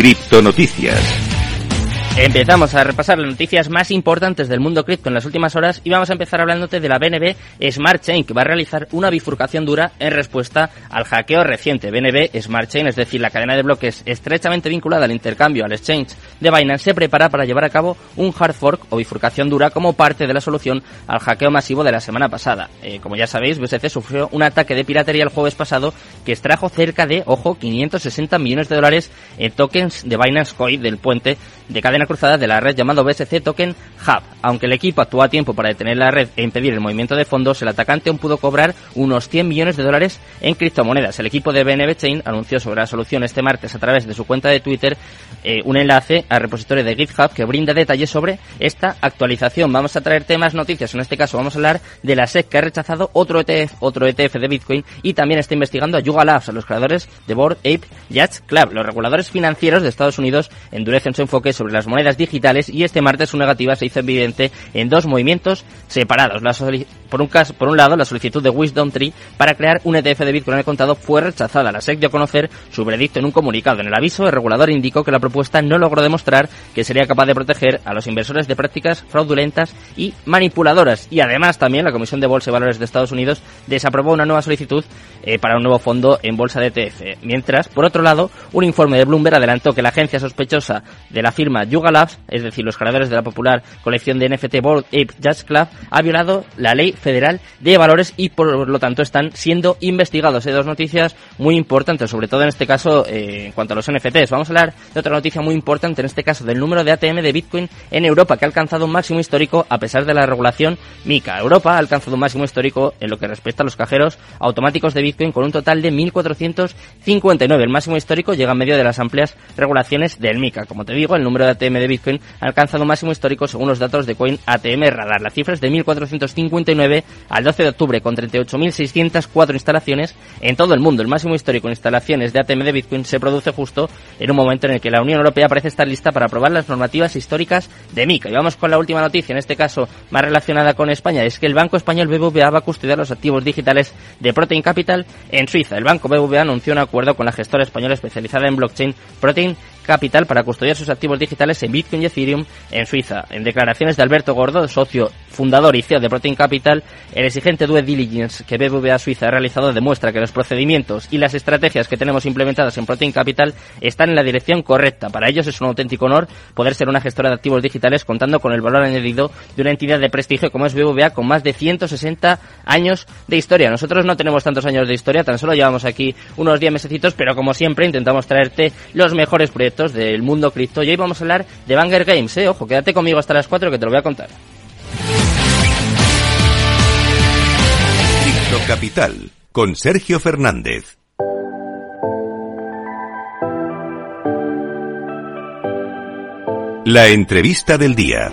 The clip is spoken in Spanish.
Criptonoticias. Empezamos a repasar las noticias más importantes del mundo cripto en las últimas horas y vamos a empezar hablándote de la BNB Smart Chain que va a realizar una bifurcación dura en respuesta al hackeo reciente. BNB Smart Chain, es decir, la cadena de bloques estrechamente vinculada al intercambio al exchange de Binance, se prepara para llevar a cabo un hard fork o bifurcación dura como parte de la solución al hackeo masivo de la semana pasada. Eh, como ya sabéis, BSC sufrió un ataque de piratería el jueves pasado que extrajo cerca de, ojo, 560 millones de dólares en tokens de Binance Coin del puente de cadena cruzada de la red llamado BSC Token Hub. Aunque el equipo actuó a tiempo para detener la red e impedir el movimiento de fondos, el atacante aún pudo cobrar unos 100 millones de dólares en criptomonedas. El equipo de BNB Chain anunció sobre la solución este martes a través de su cuenta de Twitter eh, un enlace al repositorio de GitHub que brinda detalles sobre esta actualización. Vamos a traer temas, noticias. En este caso vamos a hablar de la SEC que ha rechazado otro ETF, otro ETF de Bitcoin y también está investigando a Yuga Labs, a los creadores de Board Ape Yacht Club. Los reguladores financieros de Estados Unidos endurecen su enfoque sobre las monedas digitales y este martes su negativa se hizo evidente en dos movimientos separados. por, un lado, la solicitud de Wisdom Tree para crear un ETF de Bitcoin el contado fue rechazada. La SEC dio a conocer su veredicto en un comunicado. En el aviso, el regulador indicó que la propuesta no logró demostrar que sería capaz de proteger a los inversores de prácticas fraudulentas y manipuladoras. Y además, también la Comisión de Bolsa y Valores de Estados Unidos desaprobó una nueva solicitud eh, para un nuevo fondo en bolsa de ETF. Mientras, por otro lado, un informe de Bloomberg adelantó que la agencia sospechosa de la firma Yuga es decir, los creadores de la popular colección de NFT Board Ape Jazz Club, ha violado la ley federal de valores y por lo tanto están siendo investigados. Hay dos noticias muy importantes, sobre todo en este caso eh, en cuanto a los NFTs. Vamos a hablar de otra noticia muy importante, en este caso del número de ATM de Bitcoin en Europa, que ha alcanzado un máximo histórico a pesar de la regulación MICA. Europa ha alcanzado un máximo histórico en lo que respecta a los cajeros automáticos de Bitcoin con un total de 1.459. El máximo histórico llega en medio de las amplias regulaciones del MICA. Como te digo, el número de ATM de Bitcoin ha alcanzado un máximo histórico según los datos de Coin ATM Radar. La cifra es de 1.459 al 12 de octubre con 38.604 instalaciones en todo el mundo. El máximo histórico en instalaciones de ATM de Bitcoin se produce justo en un momento en el que la Unión Europea parece estar lista para aprobar las normativas históricas de MICA. Y vamos con la última noticia, en este caso más relacionada con España, es que el Banco Español BBVA va a custodiar los activos digitales de Protein Capital en Suiza. El Banco BBVA anunció un acuerdo con la gestora española especializada en blockchain Protein Capital para custodiar sus activos digitales en Bitcoin y Ethereum en Suiza. En declaraciones de Alberto Gordo, socio fundador y CEO de Protein Capital, el exigente due diligence que BBVA Suiza ha realizado demuestra que los procedimientos y las estrategias que tenemos implementadas en Protein Capital están en la dirección correcta. Para ellos es un auténtico honor poder ser una gestora de activos digitales contando con el valor añadido de una entidad de prestigio como es BBVA con más de 160 años de historia. Nosotros no tenemos tantos años de historia, tan solo llevamos aquí unos 10 mesecitos, pero como siempre intentamos traerte los mejores proyectos del mundo cripto y hoy vamos a hablar de Banger Games, ¿eh? Ojo, quédate conmigo hasta las 4 que te lo voy a contar. Cripto Capital con Sergio Fernández. La entrevista del día.